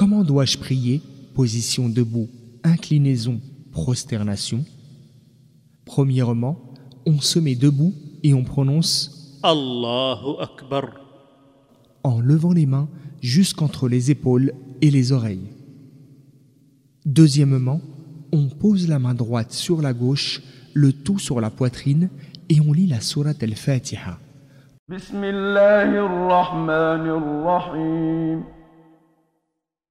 Comment dois-je prier? Position debout, inclinaison, prosternation. Premièrement, on se met debout et on prononce Allahu Akbar. en levant les mains jusqu'entre les épaules et les oreilles. Deuxièmement, on pose la main droite sur la gauche, le tout sur la poitrine et on lit la sourate al-Fatiha.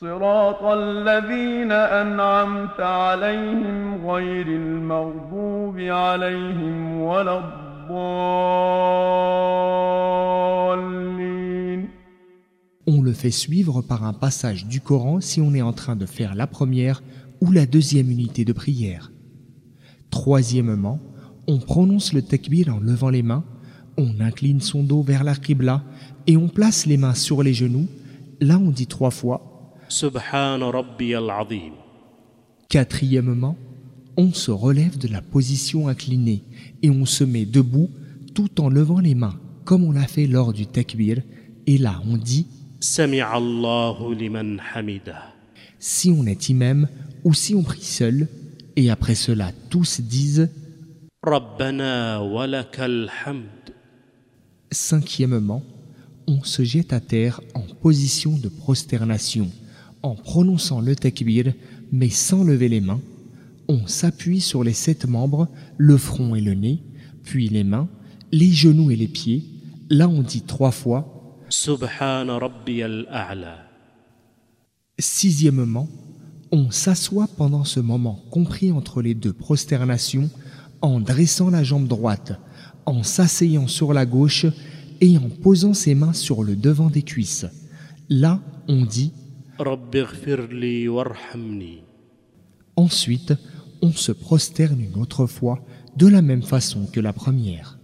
صراط الذين أنعمت عليهم غير المغضوب عليهم ولا الضالين On le fait suivre par un passage du Coran si on est en train de faire la première ou la deuxième unité de prière. Troisièmement, on prononce le takbir en levant les mains, on incline son dos vers la qibla et on place les mains sur les genoux. Là, on dit trois fois. Quatrièmement, on se relève de la position inclinée et on se met debout tout en levant les mains, comme on l'a fait lors du takbir. Et là, on dit Si on est imam ou si on prie seul, et après cela, tous disent Cinquièmement, on se jette à terre en position de prosternation en prononçant le takbir, mais sans lever les mains, on s'appuie sur les sept membres, le front et le nez, puis les mains, les genoux et les pieds. Là, on dit trois fois Subhana al-A'la. Sixièmement, on s'assoit pendant ce moment compris entre les deux prosternations en dressant la jambe droite, en s'asseyant sur la gauche et en posant ses mains sur le devant des cuisses. Là, on dit Ensuite, on se prosterne une autre fois de la même façon que la première.